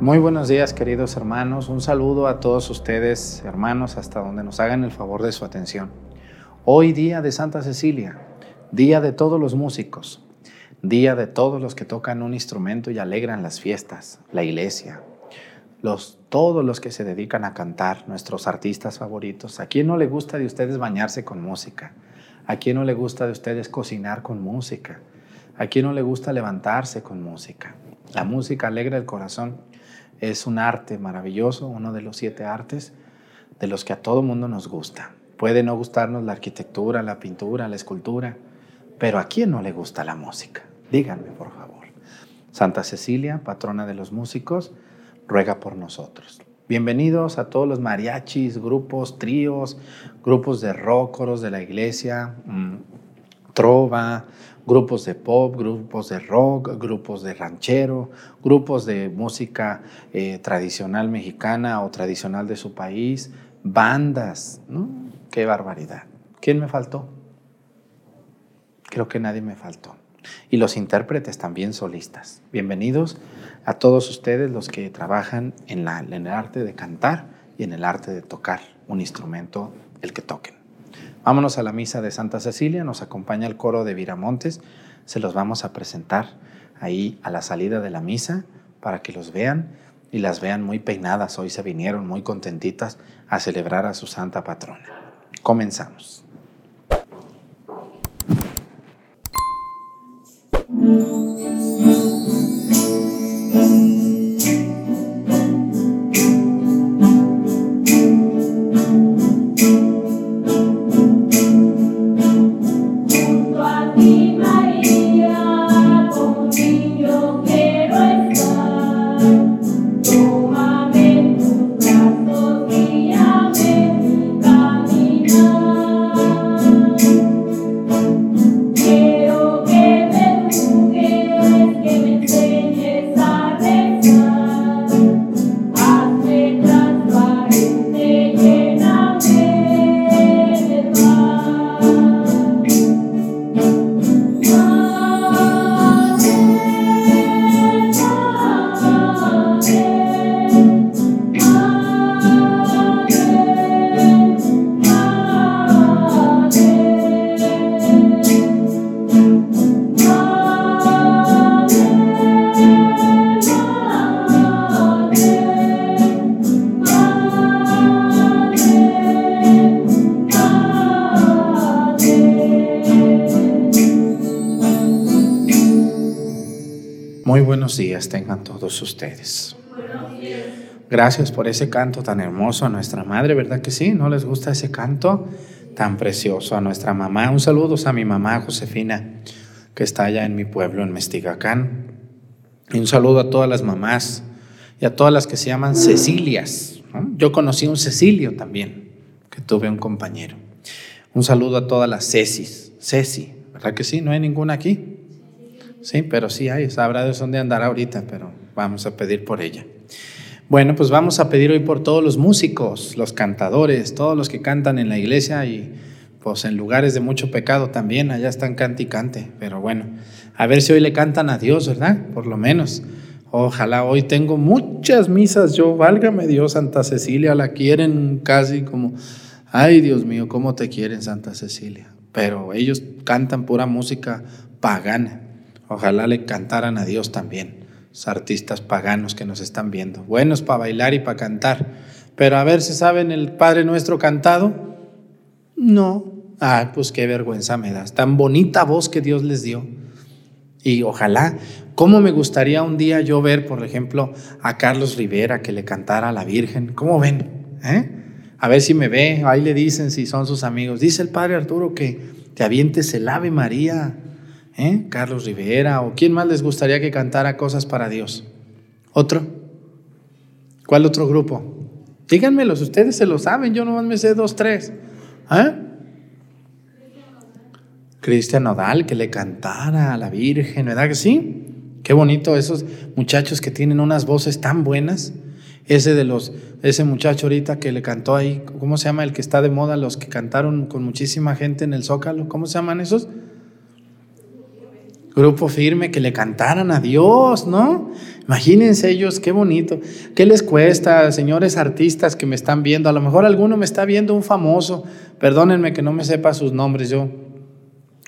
Muy buenos días queridos hermanos, un saludo a todos ustedes hermanos hasta donde nos hagan el favor de su atención. Hoy día de Santa Cecilia, día de todos los músicos, día de todos los que tocan un instrumento y alegran las fiestas, la iglesia, los, todos los que se dedican a cantar, nuestros artistas favoritos. ¿A quién no le gusta de ustedes bañarse con música? ¿A quién no le gusta de ustedes cocinar con música? ¿A quién no le gusta levantarse con música? La música alegra el corazón. Es un arte maravilloso, uno de los siete artes de los que a todo mundo nos gusta. Puede no gustarnos la arquitectura, la pintura, la escultura, pero ¿a quién no le gusta la música? Díganme, por favor. Santa Cecilia, patrona de los músicos, ruega por nosotros. Bienvenidos a todos los mariachis, grupos, tríos, grupos de rock, coros de la iglesia, mm, trova, grupos de pop, grupos de rock, grupos de ranchero, grupos de música eh, tradicional mexicana o tradicional de su país, bandas, ¿no? Qué barbaridad. ¿Quién me faltó? Creo que nadie me faltó. Y los intérpretes también solistas. Bienvenidos a todos ustedes los que trabajan en, la, en el arte de cantar y en el arte de tocar un instrumento, el que toquen. Vámonos a la misa de Santa Cecilia, nos acompaña el coro de Viramontes, se los vamos a presentar ahí a la salida de la misa para que los vean y las vean muy peinadas. Hoy se vinieron muy contentitas a celebrar a su santa patrona. Comenzamos. Ustedes. Gracias por ese canto tan hermoso a nuestra madre, ¿verdad que sí? ¿No les gusta ese canto tan precioso a nuestra mamá? Un saludo a mi mamá Josefina, que está allá en mi pueblo, en Mestigacán. Y un saludo a todas las mamás y a todas las que se llaman Cecilias. Yo conocí un Cecilio también, que tuve un compañero. Un saludo a todas las Cecis. Ceci, ¿verdad que sí? ¿No hay ninguna aquí? Sí, pero sí hay, sabrá de dónde andar ahorita, pero vamos a pedir por ella. Bueno, pues vamos a pedir hoy por todos los músicos, los cantadores, todos los que cantan en la iglesia y pues en lugares de mucho pecado también, allá están cante y cante, pero bueno, a ver si hoy le cantan a Dios, ¿verdad? Por lo menos. Ojalá hoy tengo muchas misas, yo, válgame Dios, Santa Cecilia, la quieren casi como, ay Dios mío, ¿cómo te quieren Santa Cecilia? Pero ellos cantan pura música pagana. Ojalá le cantaran a Dios también, los artistas paganos que nos están viendo. Buenos para bailar y para cantar. Pero a ver si saben el Padre Nuestro cantado. No. Ah, pues qué vergüenza me das. Tan bonita voz que Dios les dio. Y ojalá, ¿cómo me gustaría un día yo ver, por ejemplo, a Carlos Rivera que le cantara a la Virgen? ¿Cómo ven? ¿Eh? A ver si me ve, ahí le dicen si son sus amigos. Dice el Padre Arturo que te avientes el Ave María ¿Eh? Carlos Rivera o quién más les gustaría que cantara cosas para Dios. ¿Otro? ¿Cuál otro grupo? Díganmelos, ustedes se lo saben, yo nomás me sé dos, tres. ¿Eh? Cristian Nodal, que le cantara a la Virgen, ¿verdad que sí? Qué bonito esos muchachos que tienen unas voces tan buenas. Ese de los, ese muchacho ahorita que le cantó ahí, ¿cómo se llama? El que está de moda, los que cantaron con muchísima gente en el Zócalo, ¿cómo se llaman esos? Grupo firme, que le cantaran a Dios, ¿no? Imagínense ellos, qué bonito. ¿Qué les cuesta, señores artistas que me están viendo? A lo mejor alguno me está viendo un famoso. Perdónenme que no me sepa sus nombres. Yo,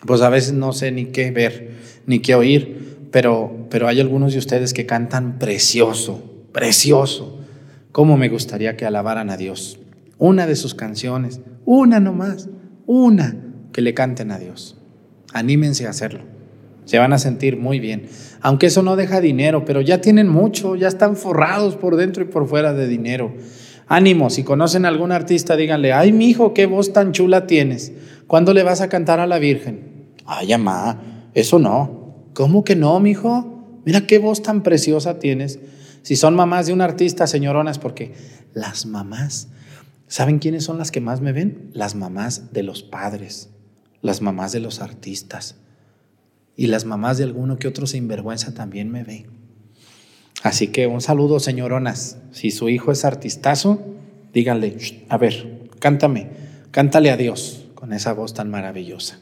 pues a veces no sé ni qué ver, ni qué oír. Pero, pero hay algunos de ustedes que cantan precioso, precioso. ¿Cómo me gustaría que alabaran a Dios? Una de sus canciones, una nomás, una que le canten a Dios. Anímense a hacerlo. Se van a sentir muy bien aunque eso no deja dinero, pero ya tienen mucho, ya están forrados por dentro y por fuera de dinero. Ánimo, si conocen algún artista, díganle, ay, mi hijo, qué voz tan chula tienes. ¿Cuándo le vas a cantar a la Virgen? Ay, mamá, eso no. ¿Cómo que no, mi hijo? Mira qué voz tan preciosa tienes. Si son mamás de un artista, señoronas, porque las mamás, ¿saben quiénes son las que más me ven? Las mamás de los padres, las mamás de los artistas y las mamás de alguno que otro sinvergüenza también me ven. Así que un saludo, señoronas. Si su hijo es artistazo, díganle, a ver, cántame, cántale a Dios con esa voz tan maravillosa.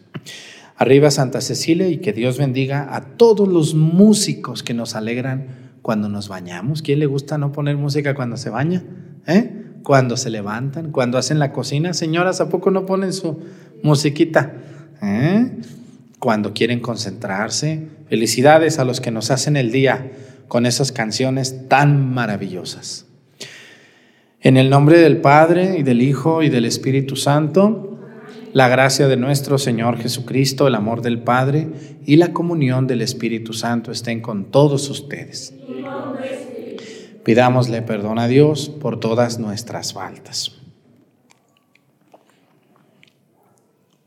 Arriba Santa Cecilia y que Dios bendiga a todos los músicos que nos alegran cuando nos bañamos. ¿Quién le gusta no poner música cuando se baña? ¿Eh? Cuando se levantan, cuando hacen la cocina. Señoras, ¿a poco no ponen su musiquita? ¿Eh? Cuando quieren concentrarse. Felicidades a los que nos hacen el día con esas canciones tan maravillosas. En el nombre del Padre y del Hijo y del Espíritu Santo, la gracia de nuestro Señor Jesucristo, el amor del Padre y la comunión del Espíritu Santo estén con todos ustedes. Pidámosle perdón a Dios por todas nuestras faltas.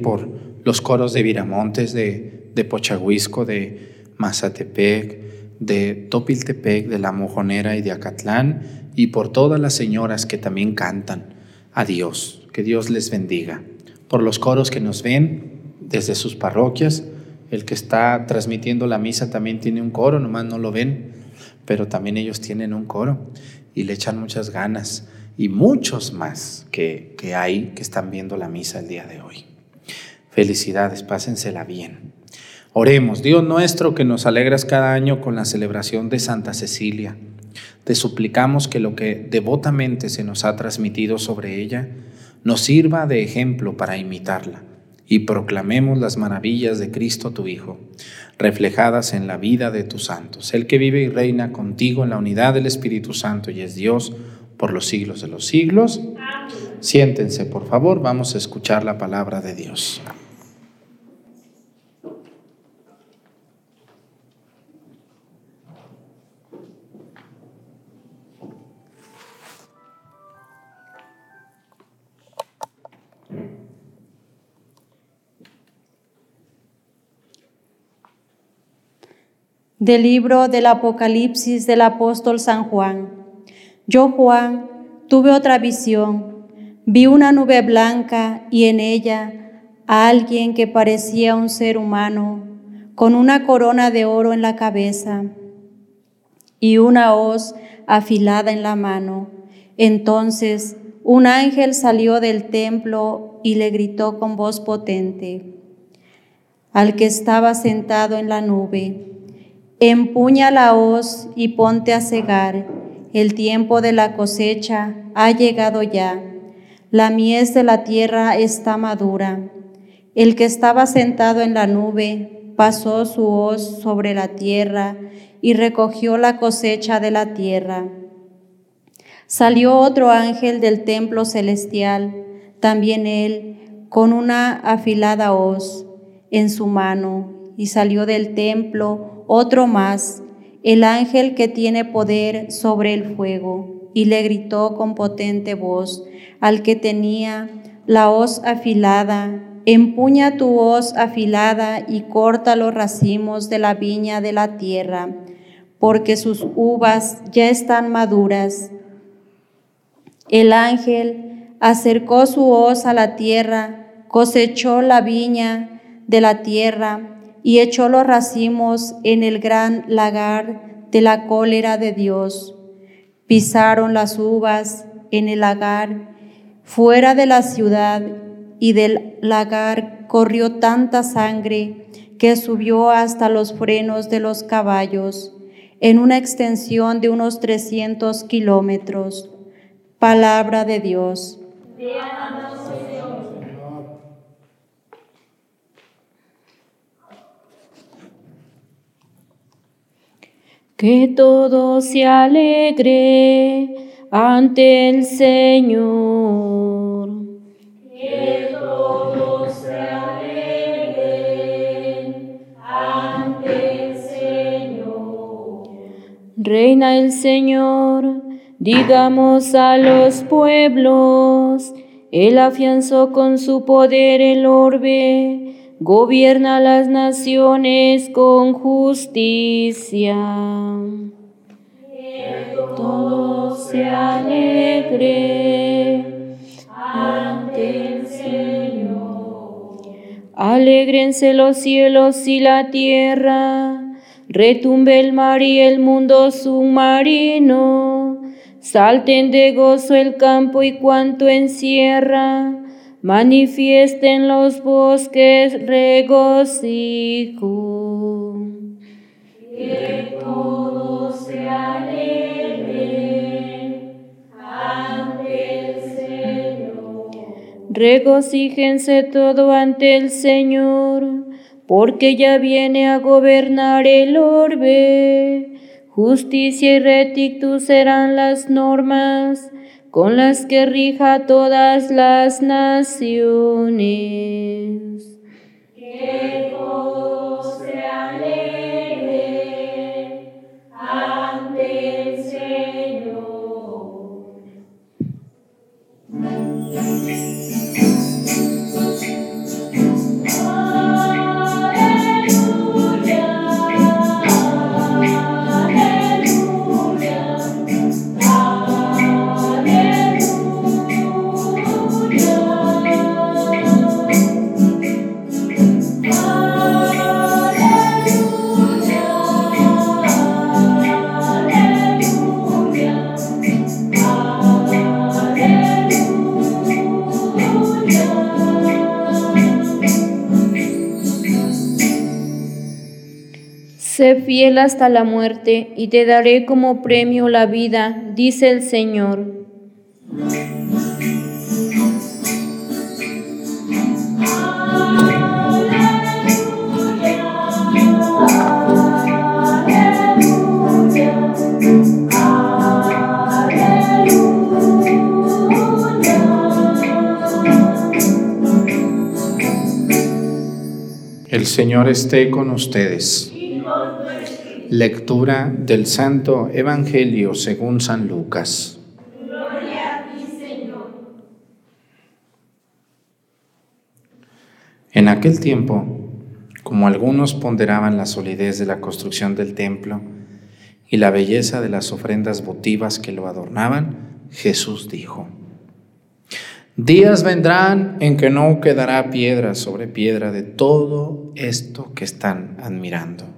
Por los coros de Viramontes, de, de Pochahuisco, de Mazatepec, de Topiltepec, de La Mojonera y de Acatlán, y por todas las señoras que también cantan a Dios. Que Dios les bendiga. Por los coros que nos ven desde sus parroquias, el que está transmitiendo la misa también tiene un coro, nomás no lo ven, pero también ellos tienen un coro y le echan muchas ganas y muchos más que, que hay que están viendo la misa el día de hoy. Felicidades, pásensela bien. Oremos, Dios nuestro que nos alegras cada año con la celebración de Santa Cecilia. Te suplicamos que lo que devotamente se nos ha transmitido sobre ella nos sirva de ejemplo para imitarla y proclamemos las maravillas de Cristo tu Hijo, reflejadas en la vida de tus santos, el que vive y reina contigo en la unidad del Espíritu Santo y es Dios por los siglos de los siglos. Siéntense, por favor, vamos a escuchar la palabra de Dios. Del libro del Apocalipsis del apóstol San Juan. Yo, Juan, tuve otra visión. Vi una nube blanca y en ella a alguien que parecía un ser humano, con una corona de oro en la cabeza y una hoz afilada en la mano. Entonces un ángel salió del templo y le gritó con voz potente al que estaba sentado en la nube Empuña la hoz y ponte a cegar. El tiempo de la cosecha ha llegado ya. La mies de la tierra está madura. El que estaba sentado en la nube pasó su hoz sobre la tierra y recogió la cosecha de la tierra. Salió otro ángel del templo celestial, también él, con una afilada hoz en su mano, y salió del templo otro más, el ángel que tiene poder sobre el fuego, y le gritó con potente voz al que tenía la hoz afilada, empuña tu hoz afilada y corta los racimos de la viña de la tierra, porque sus uvas ya están maduras. El ángel acercó su hoz a la tierra, cosechó la viña de la tierra, y echó los racimos en el gran lagar de la cólera de Dios. Pisaron las uvas en el lagar, fuera de la ciudad, y del lagar corrió tanta sangre que subió hasta los frenos de los caballos, en una extensión de unos 300 kilómetros. Palabra de Dios. Que todo se alegre ante el Señor. Que todo se alegre ante el Señor. Reina el Señor, digamos a los pueblos, Él afianzó con su poder el orbe gobierna las naciones con justicia. Que todo se alegre ante el Señor. Alégrense los cielos y la tierra, retumbe el mar y el mundo submarino, salten de gozo el campo y cuanto encierra manifiesten los bosques regocijo. Que todo se ante el Señor. Regocíjense todo ante el Señor, porque ya viene a gobernar el orbe. Justicia y rectitud serán las normas con las que rija todas las naciones. Sé fiel hasta la muerte y te daré como premio la vida, dice el Señor. El Señor esté con ustedes. Lectura del Santo Evangelio según San Lucas. En aquel tiempo, como algunos ponderaban la solidez de la construcción del templo y la belleza de las ofrendas votivas que lo adornaban, Jesús dijo, Días vendrán en que no quedará piedra sobre piedra de todo esto que están admirando.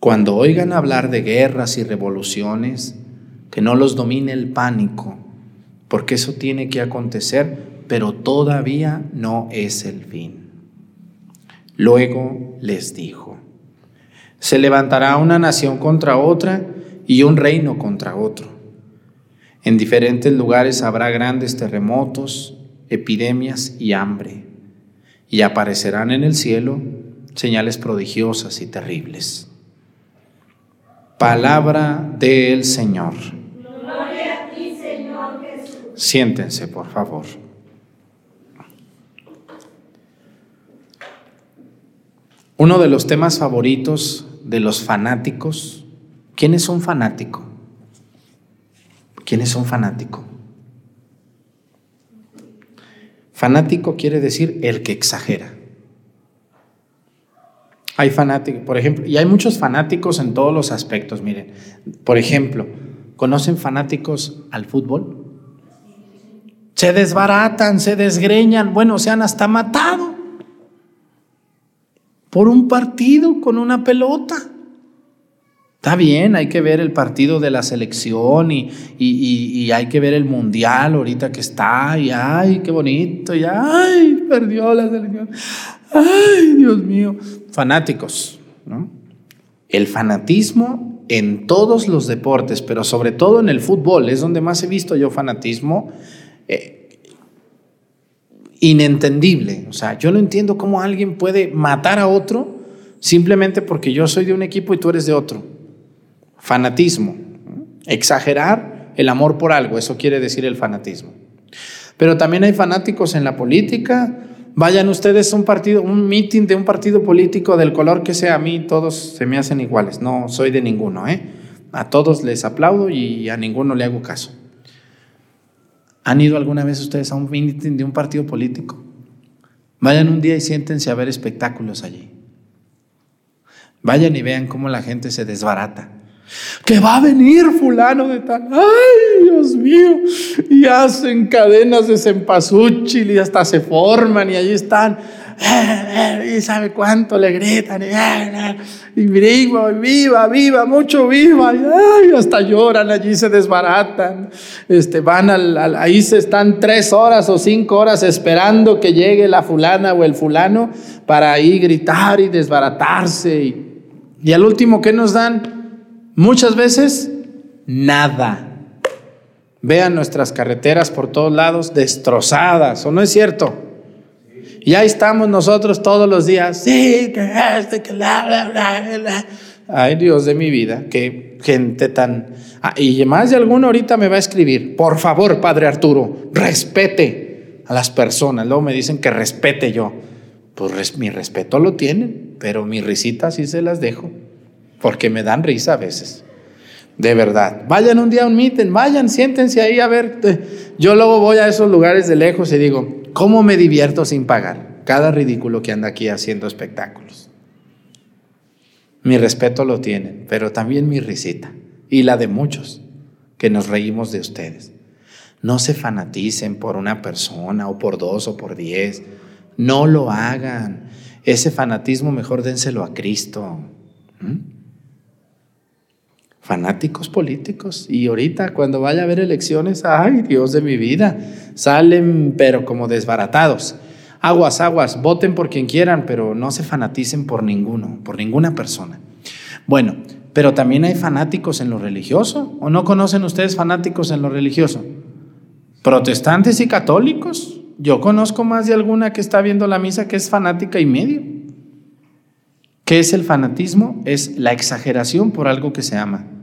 Cuando oigan hablar de guerras y revoluciones, que no los domine el pánico, porque eso tiene que acontecer, pero todavía no es el fin. Luego les dijo, se levantará una nación contra otra, y un reino contra otro. En diferentes lugares habrá grandes terremotos, epidemias y hambre, y aparecerán en el cielo señales prodigiosas y terribles. Palabra del Señor. Gloria a ti, Señor Jesús. Siéntense, por favor. Uno de los temas favoritos de los fanáticos ¿Quién es un fanático? ¿Quién es un fanático? Fanático quiere decir el que exagera. Hay fanáticos, por ejemplo, y hay muchos fanáticos en todos los aspectos, miren. Por ejemplo, ¿conocen fanáticos al fútbol? Se desbaratan, se desgreñan, bueno, se han hasta matado por un partido con una pelota. Está bien, hay que ver el partido de la selección y, y, hay que ver el mundial ahorita que está, y ay, qué bonito, y ay, perdió la selección. Ay, Dios mío. Fanáticos, ¿no? El fanatismo en todos los deportes, pero sobre todo en el fútbol, es donde más he visto yo fanatismo eh, inentendible. O sea, yo no entiendo cómo alguien puede matar a otro simplemente porque yo soy de un equipo y tú eres de otro. Fanatismo. Exagerar el amor por algo, eso quiere decir el fanatismo. Pero también hay fanáticos en la política. Vayan ustedes a un partido, un meeting de un partido político del color que sea, a mí todos se me hacen iguales. No soy de ninguno, ¿eh? A todos les aplaudo y a ninguno le hago caso. ¿Han ido alguna vez ustedes a un meeting de un partido político? Vayan un día y siéntense a ver espectáculos allí. Vayan y vean cómo la gente se desbarata que va a venir fulano de tal. Ay, Dios mío. Y hacen cadenas de cempasúchil y hasta se forman y allí están. Y sabe cuánto le gritan. Y, viva, viva, viva, mucho viva. Y hasta lloran, allí se desbaratan. Este, van al, ahí se están tres horas o cinco horas esperando que llegue la fulana o el fulano para ahí gritar y desbaratarse. Y, y al último, ¿qué nos dan? Muchas veces, nada. Vean nuestras carreteras por todos lados destrozadas, ¿o no es cierto? Y ahí estamos nosotros todos los días, sí, que este, que la, bla, bla, bla. Ay, Dios de mi vida, qué gente tan... Ah, y más de alguno ahorita me va a escribir, por favor, Padre Arturo, respete a las personas. Luego me dicen que respete yo. Pues mi respeto lo tienen, pero mi risita sí se las dejo porque me dan risa a veces. De verdad. Vayan un día a un meeting, vayan, siéntense ahí a ver. Yo luego voy a esos lugares de lejos y digo, ¿cómo me divierto sin pagar? Cada ridículo que anda aquí haciendo espectáculos. Mi respeto lo tienen, pero también mi risita y la de muchos que nos reímos de ustedes. No se fanaticen por una persona o por dos o por diez. No lo hagan. Ese fanatismo mejor dénselo a Cristo. ¿Mm? Fanáticos políticos. Y ahorita cuando vaya a haber elecciones, ay Dios de mi vida, salen pero como desbaratados. Aguas, aguas, voten por quien quieran, pero no se fanaticen por ninguno, por ninguna persona. Bueno, pero también hay fanáticos en lo religioso. ¿O no conocen ustedes fanáticos en lo religioso? Protestantes y católicos. Yo conozco más de alguna que está viendo la misa que es fanática y medio. ¿Qué es el fanatismo? Es la exageración por algo que se ama.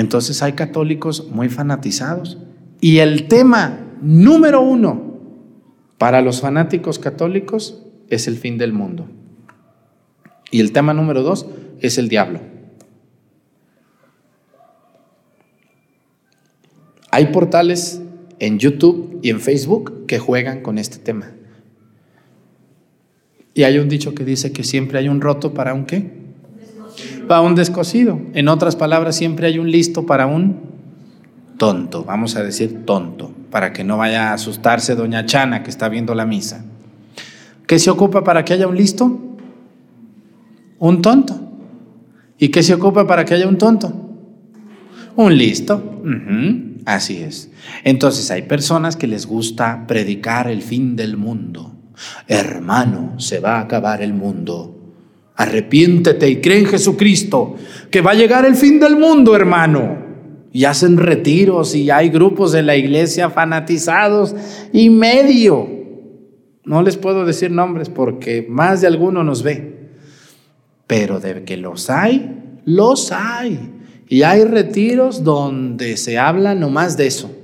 Entonces hay católicos muy fanatizados. Y el tema número uno para los fanáticos católicos es el fin del mundo. Y el tema número dos es el diablo. Hay portales en YouTube y en Facebook que juegan con este tema. Y hay un dicho que dice que siempre hay un roto para un qué? Para un descosido. En otras palabras, siempre hay un listo para un tonto. Vamos a decir tonto, para que no vaya a asustarse doña Chana que está viendo la misa. ¿Qué se ocupa para que haya un listo? Un tonto. ¿Y qué se ocupa para que haya un tonto? Un listo. Así es. Entonces hay personas que les gusta predicar el fin del mundo. Hermano, se va a acabar el mundo. Arrepiéntete y cree en Jesucristo, que va a llegar el fin del mundo, hermano. Y hacen retiros y hay grupos de la iglesia fanatizados y medio. No les puedo decir nombres porque más de alguno nos ve. Pero de que los hay, los hay. Y hay retiros donde se habla nomás de eso.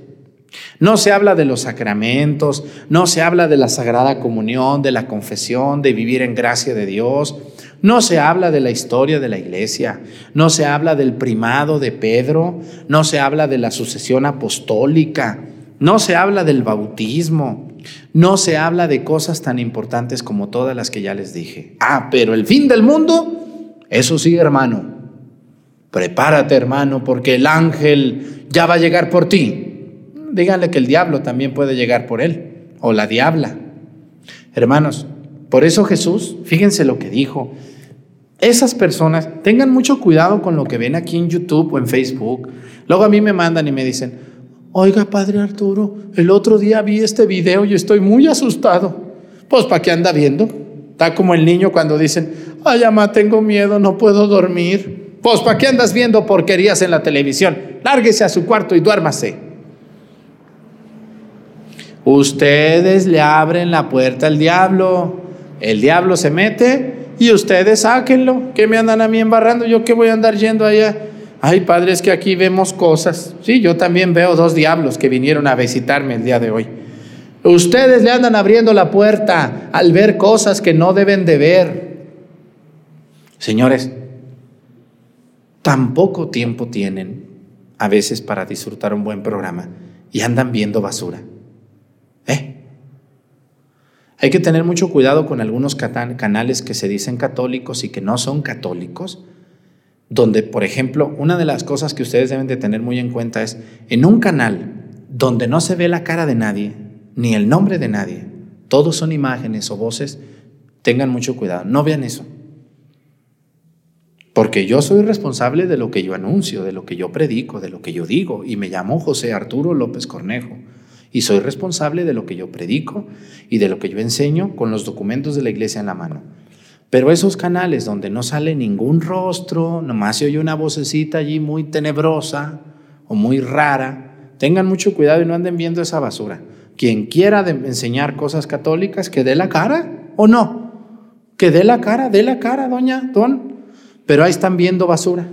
No se habla de los sacramentos, no se habla de la Sagrada Comunión, de la confesión, de vivir en gracia de Dios. No se habla de la historia de la iglesia, no se habla del primado de Pedro, no se habla de la sucesión apostólica, no se habla del bautismo, no se habla de cosas tan importantes como todas las que ya les dije. Ah, pero el fin del mundo, eso sí, hermano, prepárate hermano, porque el ángel ya va a llegar por ti. Díganle que el diablo también puede llegar por él, o la diabla. Hermanos, por eso Jesús, fíjense lo que dijo, esas personas tengan mucho cuidado con lo que ven aquí en YouTube o en Facebook. Luego a mí me mandan y me dicen, oiga, Padre Arturo, el otro día vi este video y estoy muy asustado. Pues, ¿para qué anda viendo? Está como el niño cuando dicen, ay, mamá, tengo miedo, no puedo dormir. Pues, ¿para qué andas viendo porquerías en la televisión? Lárguese a su cuarto y duérmase. Ustedes le abren la puerta al diablo. El diablo se mete y ustedes sáquenlo. ¿Qué me andan a mí embarrando? ¿Yo qué voy a andar yendo allá? Ay, padre, es que aquí vemos cosas. Sí, yo también veo dos diablos que vinieron a visitarme el día de hoy. Ustedes le andan abriendo la puerta al ver cosas que no deben de ver. Señores, tan poco tiempo tienen a veces para disfrutar un buen programa y andan viendo basura. Hay que tener mucho cuidado con algunos canales que se dicen católicos y que no son católicos, donde, por ejemplo, una de las cosas que ustedes deben de tener muy en cuenta es, en un canal donde no se ve la cara de nadie, ni el nombre de nadie, todos son imágenes o voces, tengan mucho cuidado, no vean eso. Porque yo soy responsable de lo que yo anuncio, de lo que yo predico, de lo que yo digo. Y me llamo José Arturo López Cornejo. Y soy responsable de lo que yo predico y de lo que yo enseño con los documentos de la iglesia en la mano. Pero esos canales donde no sale ningún rostro, nomás se oye una vocecita allí muy tenebrosa o muy rara, tengan mucho cuidado y no anden viendo esa basura. Quien quiera enseñar cosas católicas, que dé la cara o no. Que dé la cara, dé la cara, doña, don pero ahí están viendo basura.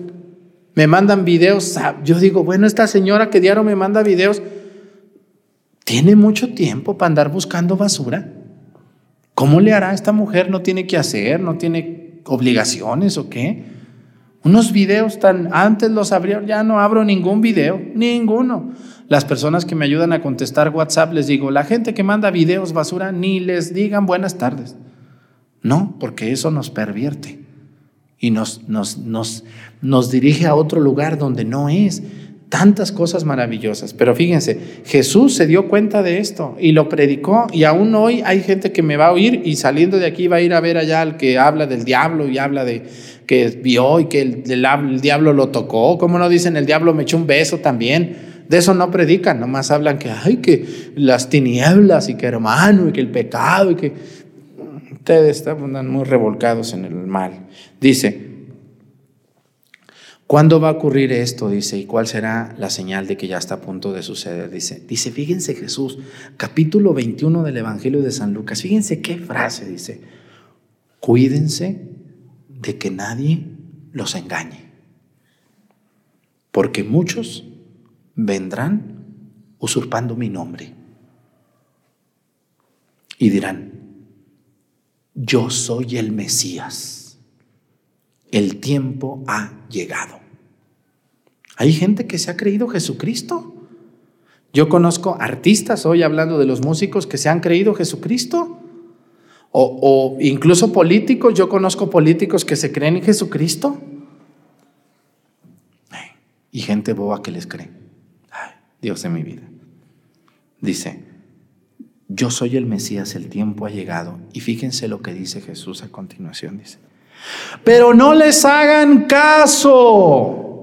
Me mandan videos. Yo digo, bueno, esta señora que diario me manda videos, ¿tiene mucho tiempo para andar buscando basura? ¿Cómo le hará esta mujer? ¿No tiene que hacer? ¿No tiene obligaciones o qué? Unos videos tan, antes los abrieron, ya no abro ningún video, ninguno. Las personas que me ayudan a contestar WhatsApp les digo, la gente que manda videos basura, ni les digan buenas tardes. No, porque eso nos pervierte y nos, nos, nos, nos dirige a otro lugar donde no es. Tantas cosas maravillosas. Pero fíjense, Jesús se dio cuenta de esto y lo predicó y aún hoy hay gente que me va a oír y saliendo de aquí va a ir a ver allá al que habla del diablo y habla de que vio y que el, diablo lo tocó. ¿Cómo no dicen el diablo me echó un beso también? De eso no predican, nomás hablan que, ay, que las tinieblas y que hermano y que el pecado y que ustedes están muy revolcados en el mal. Dice, ¿Cuándo va a ocurrir esto? Dice, ¿y cuál será la señal de que ya está a punto de suceder? Dice, dice, fíjense Jesús, capítulo 21 del Evangelio de San Lucas, fíjense qué frase dice, cuídense de que nadie los engañe, porque muchos vendrán usurpando mi nombre y dirán, yo soy el Mesías el tiempo ha llegado. Hay gente que se ha creído Jesucristo. Yo conozco artistas hoy hablando de los músicos que se han creído Jesucristo. O, incluso políticos, yo conozco políticos que se creen en Jesucristo. Y gente boba que les cree. Dios de mi vida. Dice, yo soy el Mesías, el tiempo ha llegado. Y fíjense lo que dice Jesús a continuación. Dice, pero no les hagan caso.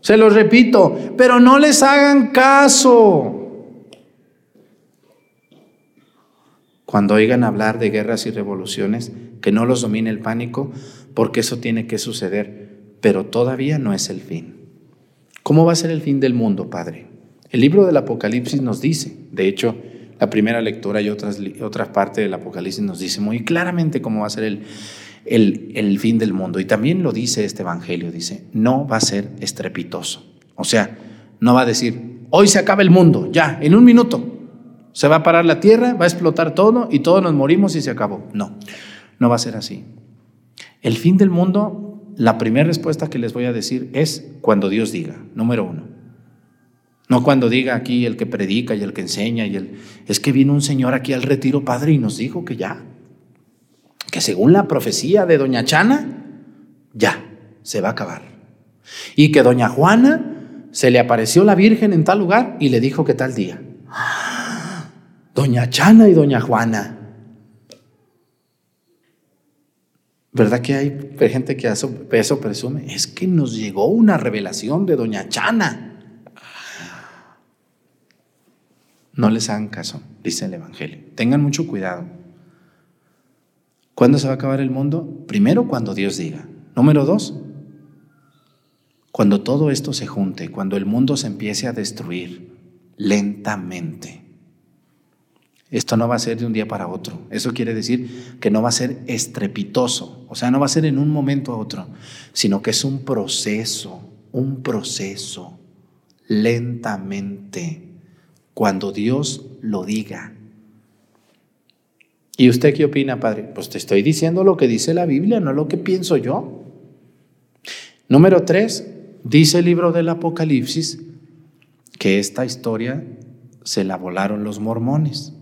Se los repito, pero no les hagan caso. Cuando oigan hablar de guerras y revoluciones, que no los domine el pánico, porque eso tiene que suceder, pero todavía no es el fin. ¿Cómo va a ser el fin del mundo, Padre? El libro del Apocalipsis nos dice, de hecho, la primera lectura y otras, otras partes del Apocalipsis nos dice muy claramente cómo va a ser el, el, fin del mundo. Y también lo dice este Evangelio, dice, no va a ser estrepitoso. O sea, no va a decir, hoy se acaba el mundo, ya, en un minuto. Se va a parar la tierra, va a explotar todo y todos nos morimos y se acabó. No, no va a ser así. El fin del mundo, la primera respuesta que les voy a decir es cuando Dios diga, número uno. No cuando diga aquí el que predica y el que enseña y el... Es que vino un señor aquí al retiro, padre, y nos dijo que ya, que según la profecía de doña Chana, ya, se va a acabar. Y que doña Juana se le apareció la Virgen en tal lugar y le dijo que tal día. Doña Chana y doña Juana. ¿Verdad que hay gente que eso presume? Es que nos llegó una revelación de doña Chana. No les hagan caso, dice el Evangelio. Tengan mucho cuidado. ¿Cuándo se va a acabar el mundo? Primero, cuando Dios diga. Número dos, cuando todo esto se junte, cuando el mundo se empiece a destruir lentamente. Esto no va a ser de un día para otro. Eso quiere decir que no va a ser estrepitoso. O sea, no va a ser en un momento a otro, sino que es un proceso, un proceso, lentamente, cuando Dios lo diga. ¿Y usted qué opina, padre? Pues te estoy diciendo lo que dice la Biblia, no lo que pienso yo. Número tres, dice el libro del Apocalipsis que esta historia se la volaron los mormones.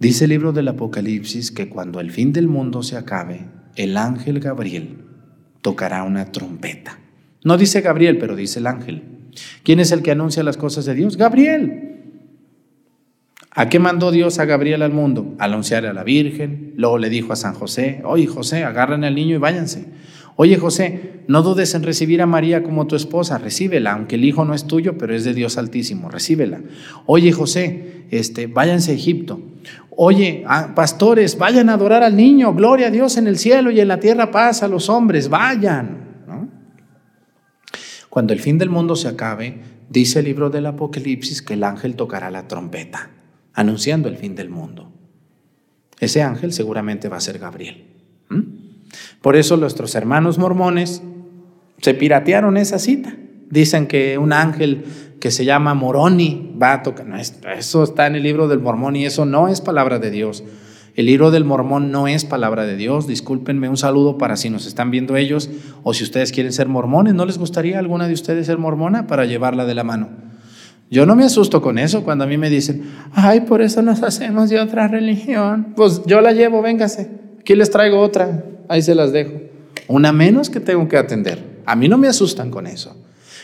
Dice el libro del Apocalipsis que cuando el fin del mundo se acabe, el ángel Gabriel tocará una trompeta. No dice Gabriel, pero dice el ángel. ¿Quién es el que anuncia las cosas de Dios? Gabriel. ¿A qué mandó Dios a Gabriel al mundo? A anunciar a la Virgen. Luego le dijo a San José, oye José, agarren al niño y váyanse. Oye José, no dudes en recibir a María como tu esposa, recíbela, aunque el hijo no es tuyo, pero es de Dios Altísimo, recíbela. Oye José, este, váyanse a Egipto. Oye, ah, pastores, vayan a adorar al niño, gloria a Dios en el cielo y en la tierra paz a los hombres, vayan. Cuando el fin del mundo se acabe, dice el libro del Apocalipsis que el ángel tocará la trompeta anunciando el fin del mundo. Ese ángel seguramente va a ser Gabriel. Por eso nuestros hermanos mormones se piratearon esa cita. Dicen que un ángel que se llama Moroni va a tocar. eso está en el libro del mormón y eso no es palabra de Dios. El libro del mormón no es palabra de Dios. Discúlpenme, un saludo para si nos están viendo ellos o si ustedes quieren ser mormones. ¿No les gustaría alguna de ustedes ser mormona para llevarla de la mano? Yo no me asusto con eso cuando a mí me dicen, ay, por eso nos hacemos de otra religión. Pues yo la llevo, véngase. Aquí les traigo otra, ahí se las dejo. Una menos que tengo que atender. A mí no me asustan con eso.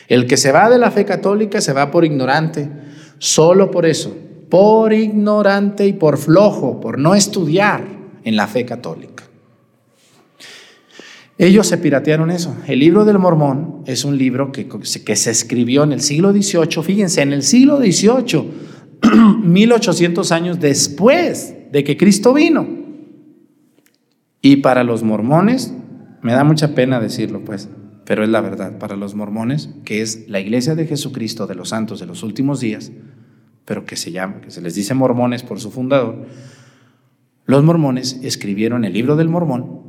El que se va de la fe católica se va por ignorante, solo por eso, por ignorante y por flojo, por no estudiar en la fe católica. Ellos se piratearon eso. El libro del Mormón es un libro que, que se escribió en el siglo XVIII, fíjense, en el siglo XVIII, 1800 años después de que Cristo vino. Y para los mormones, me da mucha pena decirlo, pues, pero es la verdad, para los mormones, que es la iglesia de Jesucristo de los santos de los últimos días, pero que se llama, que se les dice mormones por su fundador, los mormones escribieron el libro del mormón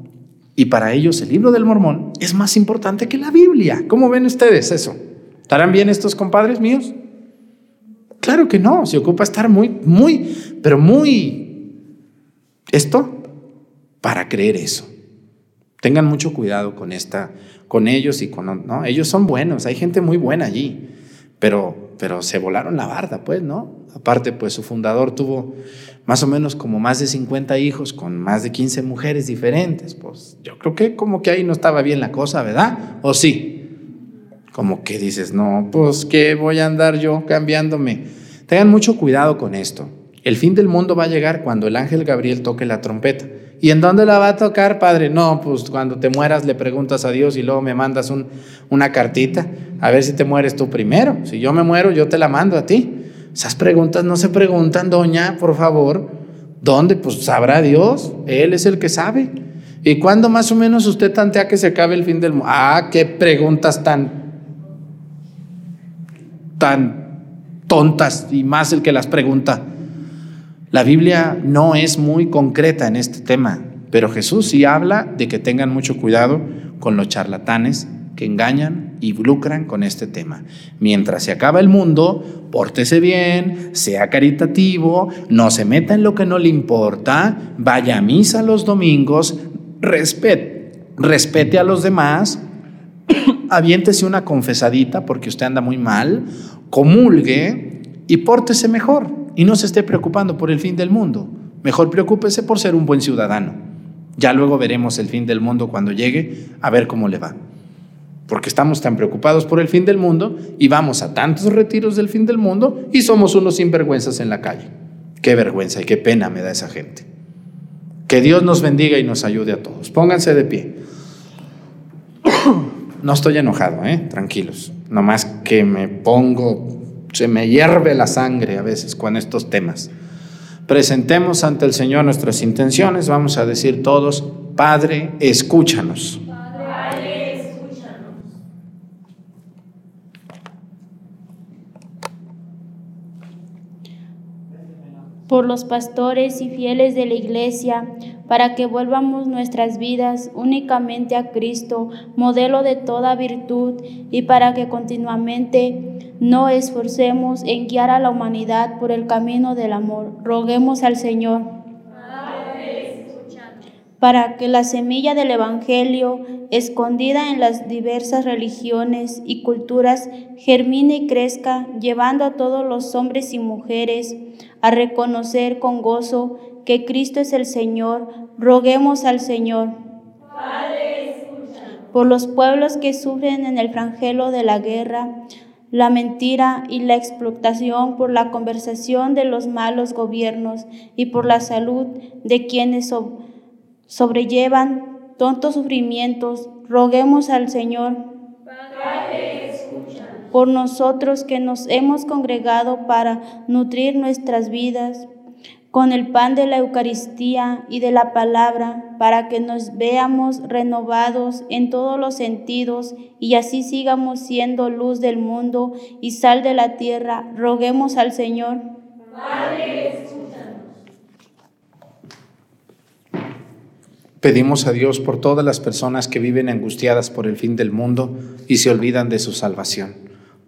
y para ellos el libro del mormón es más importante que la Biblia. ¿Cómo ven ustedes eso? ¿Estarán bien estos compadres míos? Claro que no, se ocupa estar muy, muy, pero muy... Esto para creer eso. Tengan mucho cuidado con esta, con ellos y con. Ellos son buenos, hay gente muy buena allí, pero, pero se volaron la barda, pues, ¿no? Aparte, pues su fundador tuvo más o menos como más de 50 hijos con más de 15 mujeres diferentes. Pues yo creo que como que ahí no estaba bien la cosa, ¿verdad? ¿O sí? Como que dices, no, pues que voy a andar yo cambiándome. Tengan mucho cuidado con esto. El fin del mundo va a llegar cuando el ángel Gabriel toque la trompeta. ¿Y en dónde la va a tocar, padre? No, pues cuando te mueras le preguntas a Dios y luego me mandas un, una cartita a ver si te mueres tú primero. Si yo me muero, yo te la mando a ti. Esas preguntas no se preguntan, doña, por favor. ¿Dónde? Pues sabrá Dios. Él es el que sabe. ¿Y cuándo más o menos usted tantea que se acabe el fin del mundo? Ah, qué preguntas tan, tan tontas y más el que las pregunta. La Biblia no es muy concreta en este tema, pero Jesús sí habla de que tengan mucho cuidado con los charlatanes que engañan y lucran con este tema. Mientras se acaba el mundo, pórtese bien, sea caritativo, no se meta en lo que no le importa, vaya a misa los domingos, respete, respete a los demás, aviéntese una confesadita porque usted anda muy mal, comulgue y pórtese mejor y no se esté preocupando por el fin del mundo. Mejor preocúpese por ser un buen ciudadano. Ya luego veremos el fin del mundo cuando llegue, a ver cómo le va porque estamos tan preocupados por el fin del mundo y vamos a tantos retiros del fin del mundo y somos unos sinvergüenzas en la calle. Qué vergüenza y qué pena me da esa gente. Que Dios nos bendiga y nos ayude a todos. Pónganse de pie. No estoy enojado, ¿eh? tranquilos. Nomás que me pongo, se me hierve la sangre a veces con estos temas. Presentemos ante el Señor nuestras intenciones. Vamos a decir todos, Padre, escúchanos. Por los pastores y fieles de la Iglesia, para que vuelvamos nuestras vidas únicamente a Cristo, modelo de toda virtud, y para que continuamente no esforcemos en guiar a la humanidad por el camino del amor. Roguemos al Señor para que la semilla del Evangelio, escondida en las diversas religiones y culturas, germine y crezca, llevando a todos los hombres y mujeres a reconocer con gozo que Cristo es el Señor, roguemos al Señor. por los pueblos que sufren en el frangelo de la guerra, la mentira y la explotación, por la conversación de los malos gobiernos y por la salud de quienes sobrellevan tontos sufrimientos, roguemos al Señor. Por nosotros que nos hemos congregado para nutrir nuestras vidas con el pan de la Eucaristía y de la palabra, para que nos veamos renovados en todos los sentidos y así sigamos siendo luz del mundo y sal de la tierra. Roguemos al Señor. Padre, Pedimos a Dios por todas las personas que viven angustiadas por el fin del mundo y se olvidan de su salvación.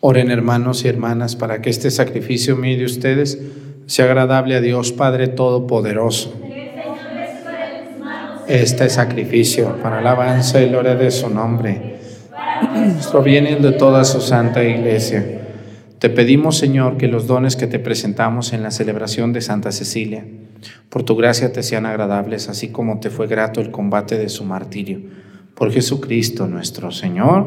Oren hermanos y hermanas para que este sacrificio mío de ustedes sea agradable a Dios Padre Todopoderoso. Este sacrificio para alabanza y gloria de su nombre proviene de toda su santa iglesia. Te pedimos, Señor, que los dones que te presentamos en la celebración de Santa Cecilia, por tu gracia te sean agradables, así como te fue grato el combate de su martirio. Por Jesucristo nuestro Señor.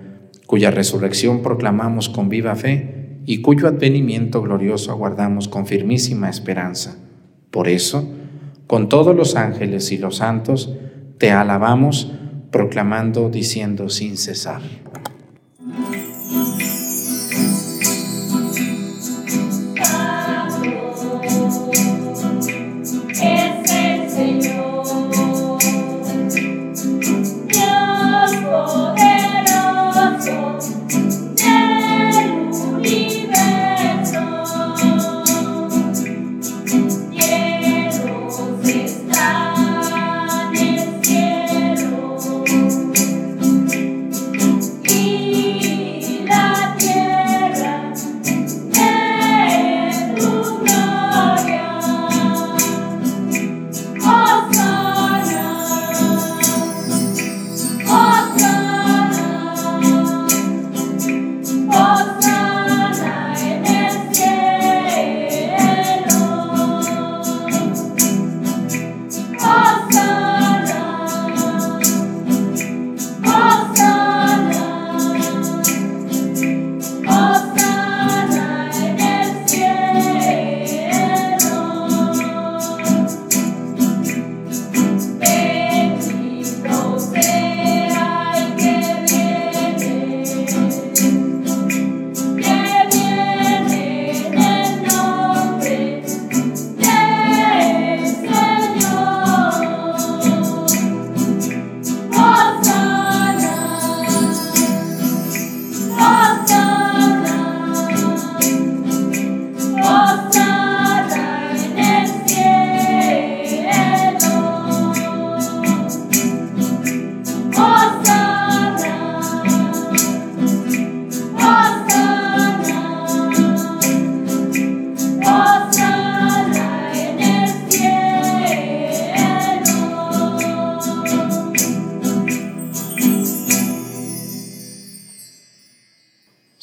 cuya resurrección proclamamos con viva fe y cuyo advenimiento glorioso aguardamos con firmísima esperanza. Por eso, con todos los ángeles y los santos, te alabamos, proclamando, diciendo sin cesar.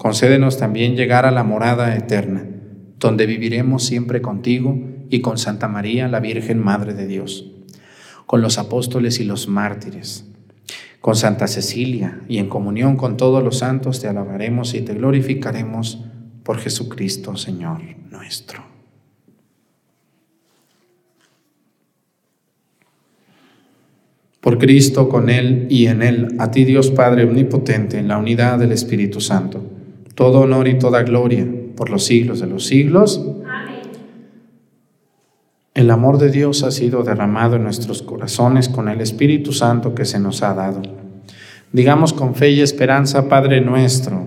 concédenos también llegar a la morada eterna, donde viviremos siempre contigo y con Santa María, la Virgen Madre de Dios, con los apóstoles y los mártires con Santa Cecilia y en comunión con todos los santos te alabaremos y te glorificaremos por Jesucristo, Señor nuestro. Por Cristo, con Él y en Él, a ti Dios Padre Omnipotente, en la unidad del Espíritu Santo, todo honor y toda gloria por los siglos de los siglos. El amor de Dios ha sido derramado en nuestros corazones con el Espíritu Santo que se nos ha dado. Digamos con fe y esperanza, Padre nuestro.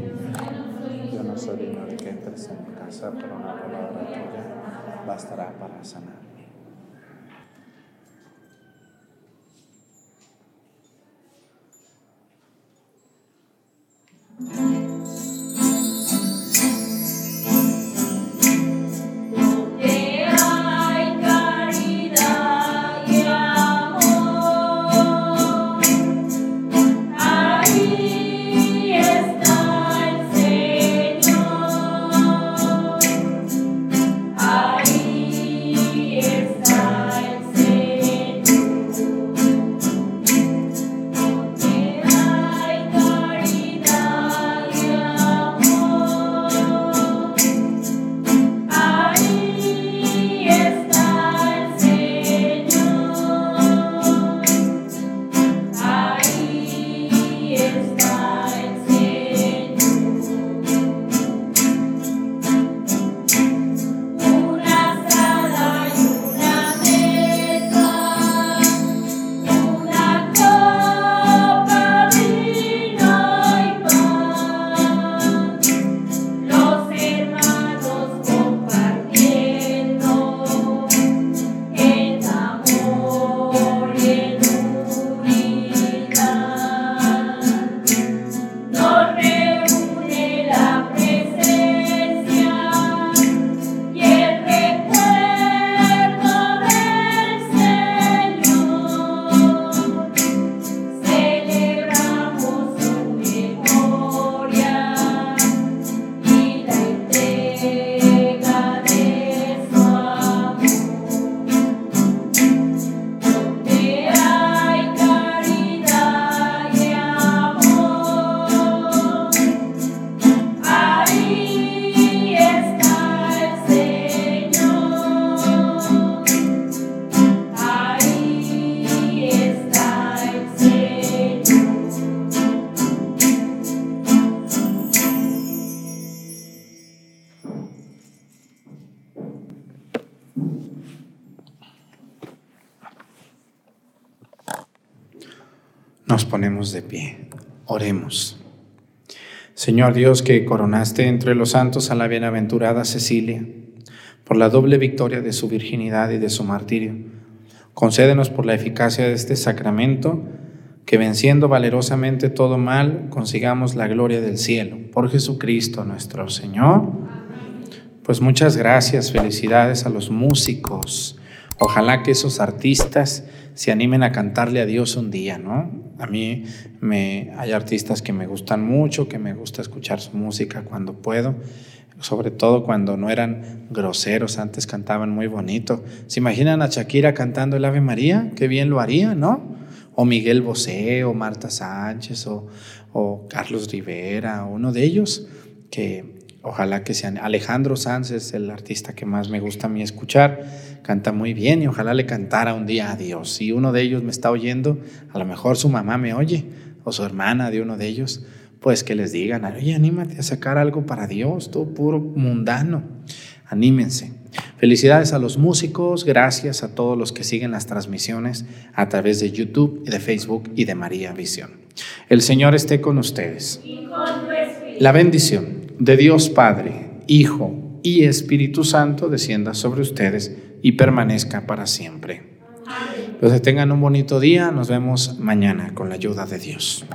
Nos ponemos de pie. Oremos. Señor Dios, que coronaste entre los santos a la bienaventurada Cecilia, por la doble victoria de su virginidad y de su martirio, concédenos por la eficacia de este sacramento, que venciendo valerosamente todo mal, consigamos la gloria del cielo. Por Jesucristo nuestro Señor. Pues muchas gracias, felicidades a los músicos. Ojalá que esos artistas se animen a cantarle a Dios un día, ¿no? A mí me, hay artistas que me gustan mucho, que me gusta escuchar su música cuando puedo, sobre todo cuando no eran groseros, antes cantaban muy bonito. ¿Se imaginan a Shakira cantando el Ave María? Qué bien lo haría, ¿no? O Miguel Bosé, o Marta Sánchez, o, o Carlos Rivera, uno de ellos, que ojalá que sean. Alejandro Sanz es el artista que más me gusta a mí escuchar, canta muy bien y ojalá le cantara un día a Dios. Si uno de ellos me está oyendo, a lo mejor su mamá me oye, o su hermana de uno de ellos, pues que les digan, oye, anímate a sacar algo para Dios, todo puro mundano. Anímense. Felicidades a los músicos, gracias a todos los que siguen las transmisiones a través de YouTube, de Facebook y de María Visión. El Señor esté con ustedes. Y con tu espíritu. La bendición de Dios Padre, Hijo y Espíritu Santo descienda sobre ustedes y permanezca para siempre. Entonces tengan un bonito día, nos vemos mañana con la ayuda de Dios.